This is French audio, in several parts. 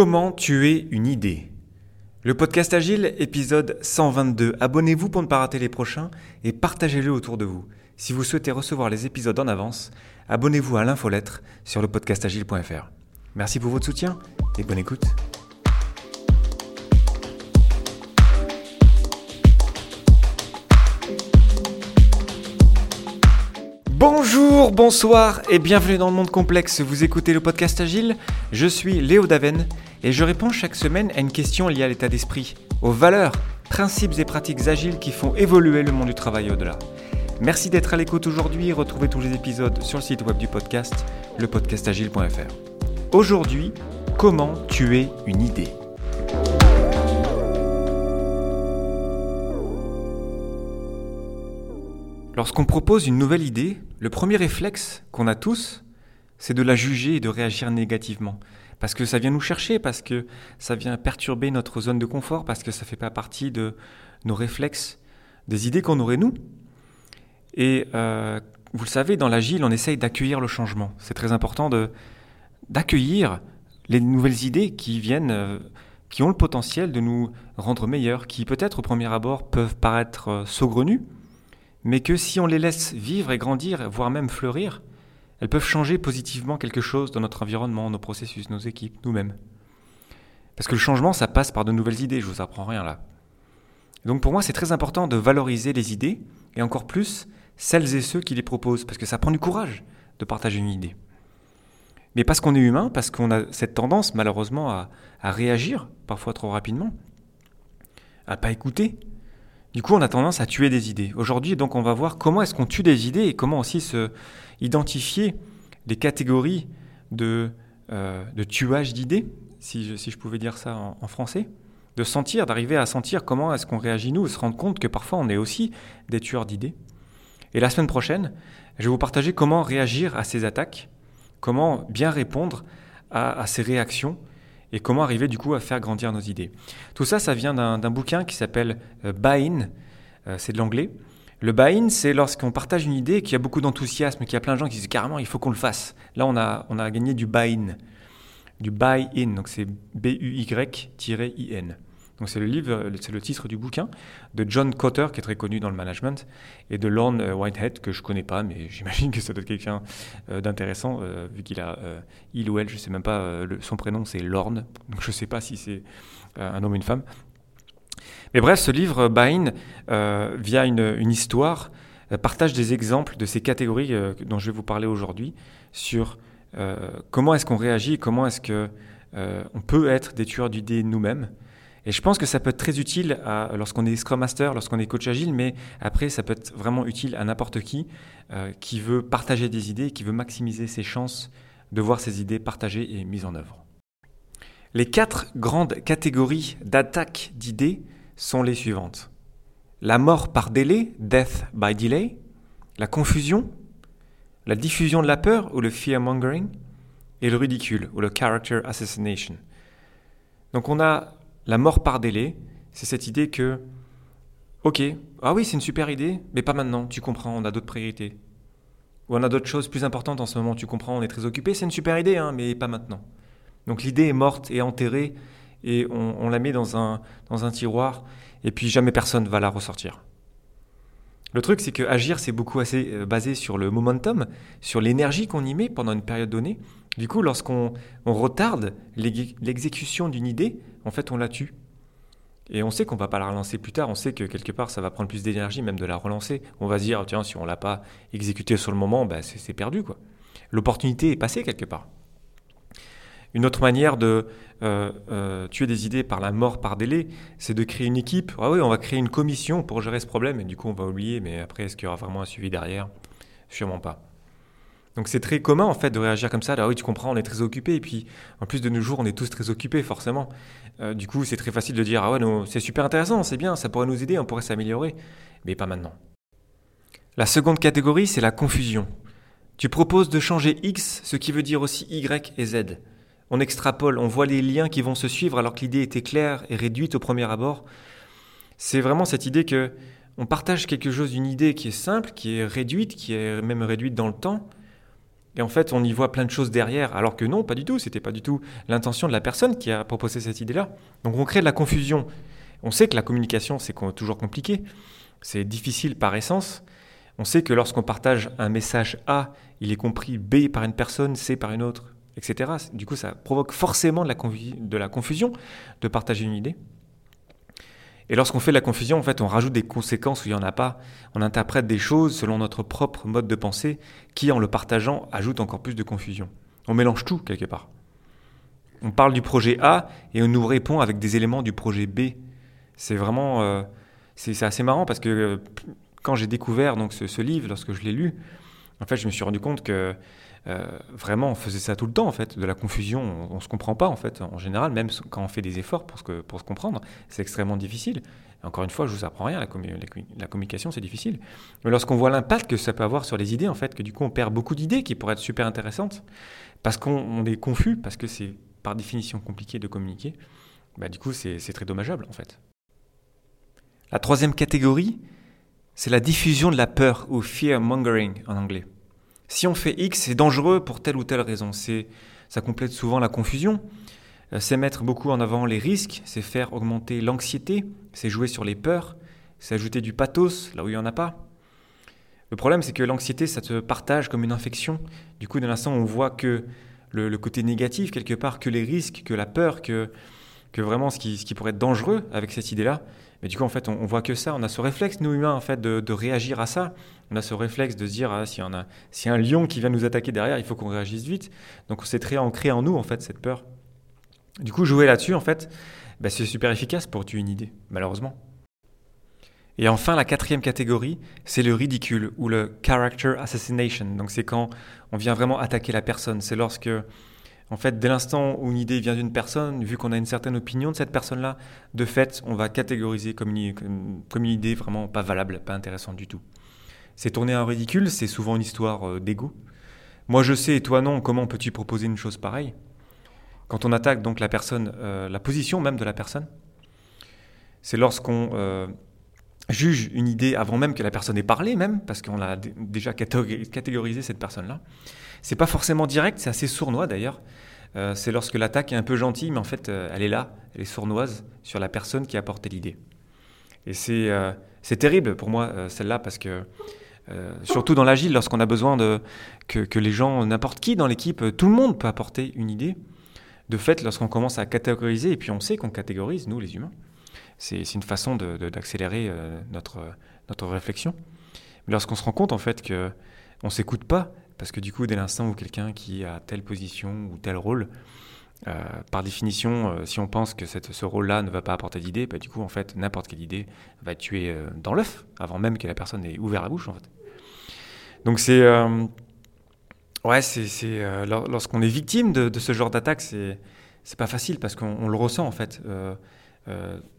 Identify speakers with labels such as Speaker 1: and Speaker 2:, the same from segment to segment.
Speaker 1: Comment tuer une idée? Le podcast Agile, épisode 122. Abonnez-vous pour ne pas rater les prochains et partagez-le autour de vous. Si vous souhaitez recevoir les épisodes en avance, abonnez-vous à l'infolettre sur le podcastagile.fr. Merci pour votre soutien et bonne écoute. Bonjour, bonsoir et bienvenue dans le monde complexe. Vous écoutez le podcast Agile. Je suis Léo Daven et je réponds chaque semaine à une question liée à l'état d'esprit, aux valeurs, principes et pratiques agiles qui font évoluer le monde du travail au-delà. Merci d'être à l'écoute aujourd'hui. Retrouvez tous les épisodes sur le site web du podcast, lepodcastagile.fr. Aujourd'hui, comment tuer une idée? Lorsqu'on propose une nouvelle idée, le premier réflexe qu'on a tous, c'est de la juger et de réagir négativement. Parce que ça vient nous chercher, parce que ça vient perturber notre zone de confort, parce que ça ne fait pas partie de nos réflexes, des idées qu'on aurait nous. Et euh, vous le savez, dans l'agile, on essaye d'accueillir le changement. C'est très important de, d'accueillir les nouvelles idées qui viennent, euh, qui ont le potentiel de nous rendre meilleurs, qui peut-être au premier abord peuvent paraître euh, saugrenues, mais que si on les laisse vivre et grandir, voire même fleurir, elles peuvent changer positivement quelque chose dans notre environnement, nos processus, nos équipes, nous-mêmes. Parce que le changement, ça passe par de nouvelles idées, je vous apprends rien là. Donc pour moi, c'est très important de valoriser les idées, et encore plus celles et ceux qui les proposent, parce que ça prend du courage de partager une idée. Mais parce qu'on est humain, parce qu'on a cette tendance malheureusement à, réagir, parfois trop rapidement, à pas écouter, du coup, on a tendance à tuer des idées. Aujourd'hui, donc, on va voir comment est-ce qu'on tue des idées et comment aussi se identifier des catégories de, euh, de tuage d'idées, si je, pouvais dire ça en, français. De sentir, d'arriver à sentir comment est-ce qu'on réagit nous et se rendre compte que parfois on est aussi des tueurs d'idées. Et la semaine prochaine, je vais vous partager comment réagir à ces attaques, comment bien répondre à ces réactions et comment arriver du coup à faire grandir nos idées. Tout ça, ça vient d'un bouquin qui s'appelle euh, Buy-in, euh, c'est de l'anglais. Le buy-in, c'est lorsqu'on partage une idée, qu'il y a beaucoup d'enthousiasme, qu'il y a plein de gens qui disent carrément il faut qu'on le fasse. Là, on a, on a gagné du buy-in. Du buy-in, donc c'est B-U-Y-I-N. Donc c'est le livre, c'est le titre du bouquin de John Cotter qui est très connu dans le management et de Lorne Whitehead que je connais pas mais j'imagine que ça doit être quelqu'un euh, d'intéressant euh, vu qu'il a euh, il ou elle, je sais même pas euh, son prénom c'est Lorne donc je sais pas si c'est euh, un homme ou une femme. Mais bref, ce livre Bain via une, une histoire partage des exemples de ces catégories dont je vais vous parler aujourd'hui sur comment est-ce qu'on réagit, comment est-ce que on peut être des tueurs d'idées nous-mêmes. Et je pense que ça peut être très utile lorsqu'on est Scrum Master, lorsqu'on est coach agile, mais après, ça peut être vraiment utile à n'importe qui euh, qui veut partager des idées, qui veut maximiser ses chances de voir ses idées partagées et mises en œuvre. Les quatre grandes catégories d'attaque d'idées sont les suivantes. La mort par délai, death by delay, la confusion, la diffusion de la peur ou le fear mongering, et le ridicule ou le character assassination. Donc on a la mort par délai, c'est cette idée que, ok, ah oui, c'est une super idée, mais pas maintenant, tu comprends, on a d'autres priorités. Ou on a d'autres choses plus importantes en ce moment, tu comprends, on est très occupé, c'est une super idée, hein, mais pas maintenant. Donc l'idée est morte et enterrée, et on, la met dans un, tiroir, et puis jamais personne va la ressortir. Le truc, c'est que agir, c'est beaucoup assez euh, basé sur le momentum, sur l'énergie qu'on y met pendant une période donnée. Du coup, lorsqu'on on retarde l'exécution d'une idée, en fait, on la tue. Et on sait qu'on va pas la relancer plus tard, on sait que quelque part ça va prendre plus d'énergie même de la relancer. On va se dire, tiens, si on l'a pas exécuté sur le moment, bah, c'est perdu. quoi. L'opportunité est passée quelque part. Une autre manière de euh, euh, tuer des idées par la mort par délai, c'est de créer une équipe. Ah oui, on va créer une commission pour gérer ce problème, et du coup on va oublier, mais après, est-ce qu'il y aura vraiment un suivi derrière? Sûrement pas. Donc c'est très commun en fait de réagir comme ça. Ah oui, tu comprends, on est très occupé. Et puis en plus de nos jours, on est tous très occupés forcément. Euh, du coup, c'est très facile de dire ah ouais, c'est super intéressant, c'est bien, ça pourrait nous aider, on pourrait s'améliorer, mais pas maintenant. La seconde catégorie, c'est la confusion. Tu proposes de changer X, ce qui veut dire aussi Y et Z. On extrapole, on voit les liens qui vont se suivre alors que l'idée était claire et réduite au premier abord. C'est vraiment cette idée que on partage quelque chose d'une idée qui est simple, qui est réduite, qui est même réduite dans le temps, Et en fait, on y voit plein de choses derrière, alors que non, pas du tout. C'était pas du tout l'intention de la personne qui a proposé cette idée-là. Donc on crée de la confusion. On sait que la communication, c'est toujours compliqué. C'est difficile par essence. On sait que lorsqu'on partage un message A, il est compris B par une personne, C par une autre, etc. Du coup, ça provoque forcément de la, de la confusion de partager une idée. Et lorsqu'on fait la confusion, en fait, on rajoute des conséquences où il n'y en a pas. On interprète des choses selon notre propre mode de pensée qui, en le partageant, ajoute encore plus de confusion. On mélange tout quelque part. On parle du projet A et on nous répond avec des éléments du projet B. C'est vraiment, euh, c'est assez marrant parce que euh, quand j'ai découvert donc ce, livre, lorsque je l'ai lu, en fait, je me suis rendu compte que euh, vraiment, on faisait ça tout le temps, en fait, de la confusion. On, ne se comprend pas, en fait, en général, même quand on fait des efforts pour, se comprendre, c'est extrêmement difficile. encore une fois, je vous apprends rien, la, la communication, c'est difficile. Mais lorsqu'on voit l'impact que ça peut avoir sur les idées, en fait, que du coup, on perd beaucoup d'idées qui pourraient être super intéressantes, parce qu'on est confus, parce que c'est par définition compliqué de communiquer, bah, du coup, c'est très dommageable, en fait. La troisième catégorie, c'est la diffusion de la peur, ou fear mongering en anglais. Si on fait X, c'est dangereux pour telle ou telle raison. C'est, ça complète souvent la confusion. Euh, c'est mettre beaucoup en avant les risques, c'est faire augmenter l'anxiété, c'est jouer sur les peurs, c'est ajouter du pathos là où il n'y en a pas. Le problème, c'est que l'anxiété, ça te partage comme une infection. Du coup, de l'instant, on voit que le, côté négatif, quelque part, que les risques, que la peur, que, que vraiment ce qui, ce qui pourrait être dangereux avec cette idée-là. Mais du coup, en fait, on, voit que ça. On a ce réflexe, nous humains, en fait, de, réagir à ça. On a ce réflexe de se dire, ah, s'il y, a, si y a un lion qui vient nous attaquer derrière, il faut qu'on réagisse vite. Donc, c'est très ancré en nous, en fait, cette peur. Du coup, jouer là-dessus, en fait, bah, c'est super efficace pour tuer une idée, malheureusement. Et enfin, la quatrième catégorie, c'est le ridicule ou le character assassination. Donc, c'est quand on vient vraiment attaquer la personne. C'est lorsque en fait, dès l'instant où une idée vient d'une personne, vu qu'on a une certaine opinion de cette personne-là, de fait, on va catégoriser comme une, idée vraiment pas valable, pas intéressante du tout. C'est tourner un ridicule, c'est souvent une histoire euh, d'ego. Moi je sais et toi non, comment peux-tu proposer une chose pareille? Quand on attaque donc la personne, euh, la position même de la personne, c'est lorsqu'on euh, juge une idée avant même que la personne ait parlé même, parce qu'on a déjà catégorisé cette personne-là. C'est pas forcément direct, c'est assez sournois d'ailleurs. Euh, c'est lorsque l'attaque est un peu gentille, mais en fait, euh, elle est là, elle est sournoise sur la personne qui a porté l'idée. Et c'est euh, terrible pour moi, celle-là, parce que, surtout dans l'agile, lorsqu'on a besoin de, que les gens, n'importe qui dans l'équipe, tout le monde peut apporter une idée. De fait, lorsqu'on commence à catégoriser, et puis on sait qu'on catégorise, nous les humains, c'est une façon d'accélérer de, notre, notre réflexion. Mais lorsqu'on se rend compte en fait qu'on ne s'écoute pas, parce que du coup, dès l'instant où quelqu'un qui a telle position ou tel rôle, euh, par définition, euh, si on pense que cette, ce rôle-là ne va pas apporter d'idée, bah, du coup, en fait, n'importe quelle idée va être tuée euh, dans l'œuf, avant même que la personne ait ouvert la bouche, en fait. Donc c'est... ouais, c'est... lorsqu'on est victime de, de ce genre d'attaque, c'est, c'est pas facile, parce qu'on le ressent, en fait,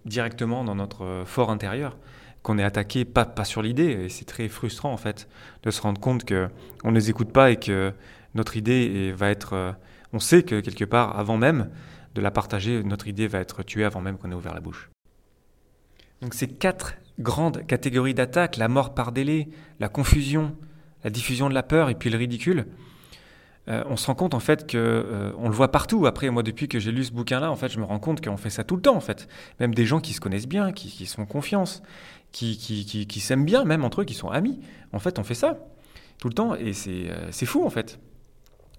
Speaker 1: directement dans notre fort intérieur qu'on est attaqué pas, pas sur l'idée. Et c'est très frustrant, en fait, de se rendre compte qu'on ne les écoute pas et que notre idée va être. Euh, on sait que quelque part, avant même de la partager, notre idée va être tuée avant même qu'on ait ouvert la bouche. Donc ces quatre grandes catégories d'attaques, la mort par délai, la confusion, la diffusion de la peur et puis le ridicule, euh, on se rend compte en fait que euh, on le voit partout. Après, moi, depuis que j'ai lu ce bouquin-là, en fait, je me rends compte qu'on fait ça tout le temps, en fait. Même des gens qui se connaissent bien, qui, qui se font confiance, qui, qui, qui, s'aiment bien, même entre eux, qui sont amis. En fait, on fait ça tout le temps, et c'est euh, fou, en fait,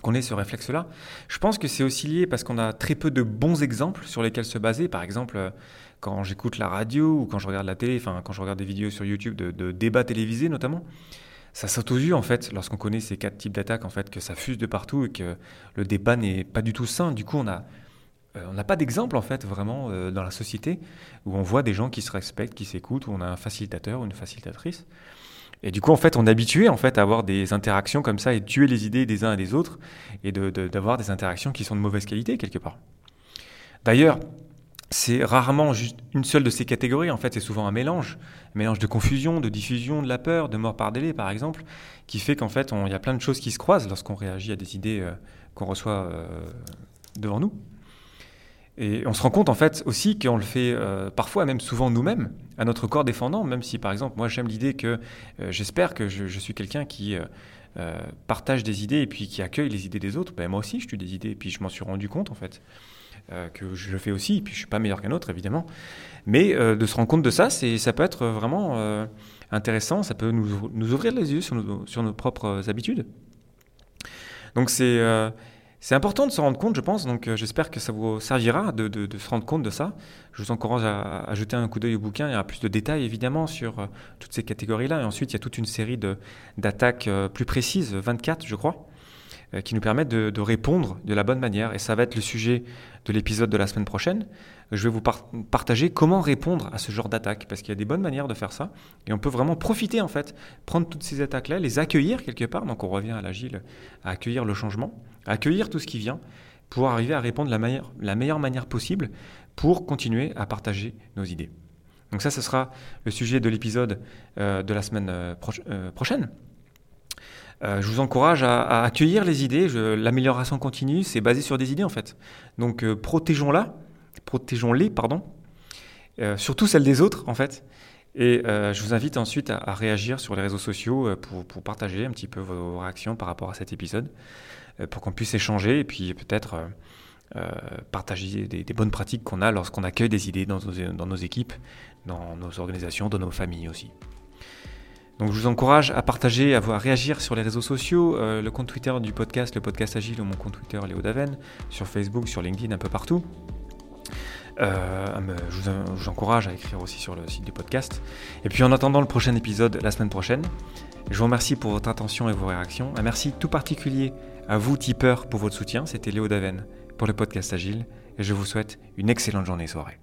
Speaker 1: qu'on ait ce réflexe-là. Je pense que c'est aussi lié parce qu'on a très peu de bons exemples sur lesquels se baser. Par exemple, quand j'écoute la radio ou quand je regarde la télé, enfin, quand je regarde des vidéos sur YouTube de débats télévisés, notamment ça saute aux yeux en fait lorsqu'on connaît ces quatre types d'attaques en fait que ça fuse de partout et que le débat n'est pas du tout sain. Du coup, on a euh, on n'a pas d'exemple en fait vraiment euh, dans la société où on voit des gens qui se respectent, qui s'écoutent, où on a un facilitateur ou une facilitatrice. Et du coup, en fait, on est habitué en fait à avoir des interactions comme ça et tuer les idées des uns et des autres et d'avoir de, des interactions qui sont de mauvaise qualité quelque part. D'ailleurs, c'est rarement juste une seule de ces catégories. En fait, c'est souvent un mélange, un mélange de confusion, de diffusion, de la peur, de mort par délai, par exemple, qui fait qu'en fait, il y a plein de choses qui se croisent lorsqu'on réagit à des idées euh, qu'on reçoit euh, devant nous. Et on se rend compte en fait aussi qu'on le fait euh, parfois, même souvent nous-mêmes, à notre corps défendant, même si par exemple, moi j'aime l'idée que j'espère que je, suis quelqu'un qui partage des idées et puis qui accueille les idées des autres, ben, moi aussi je tue des idées et puis je m'en suis rendu compte en fait. Que je le fais aussi, et puis je suis pas meilleur qu'un autre évidemment, mais de se rendre compte de ça, ça peut être vraiment intéressant, ça peut nous, nous, ouvrir les yeux sur nos, sur nos propres habitudes. Donc c'est important de se rendre compte, je pense, donc euh, j'espère que ça vous servira de, de, se rendre compte de ça. Je vous encourage à, jeter un coup d'œil au bouquin, il y a plus de détails évidemment sur euh, toutes ces catégories-là. Et ensuite, il y a toute une série d'attaques euh, plus précises, 24 je crois, qui nous permettent de, répondre de la bonne manière. Et ça va être le sujet de l'épisode de la semaine prochaine. Je vais vous partager comment répondre à ce genre d'attaque, parce qu'il y a des bonnes manières de faire ça. Et on peut vraiment profiter en fait, prendre toutes ces attaques-là, les accueillir quelque part. Donc on revient à l'agile, à accueillir le changement accueillir tout ce qui vient pour arriver à répondre de la, meilleure manière possible pour continuer à partager nos idées. Donc ça, ce sera le sujet de l'épisode euh, de la semaine euh, euh, prochaine. Je vous encourage à, accueillir les idées. L'amélioration continue, c'est basé sur des idées en fait. Donc protégeons-la, protégeons-les, pardon. surtout celles des autres en fait. Et je vous invite ensuite à, réagir sur les réseaux sociaux pour, partager un petit peu vos réactions par rapport à cet épisode. Euh, pour qu'on puisse échanger et puis peut-être euh, euh, partager des, bonnes pratiques qu'on a lorsqu'on accueille des idées dans nos, équipes, dans nos organisations, dans nos familles aussi. Donc je vous encourage à partager, à, réagir sur les réseaux sociaux, le compte Twitter du podcast, le podcast Agile ou mon compte Twitter Léo Daven, sur Facebook, sur LinkedIn, un peu partout. je, vous, encourage à écrire aussi sur le site du podcast. Et puis en attendant le prochain épisode la semaine prochaine, je vous remercie pour votre attention et vos réactions. Un merci tout particulier à vous, tipeurs, pour votre soutien. C'était Léo Daven pour le podcast Agile et je vous souhaite une excellente journée et soirée.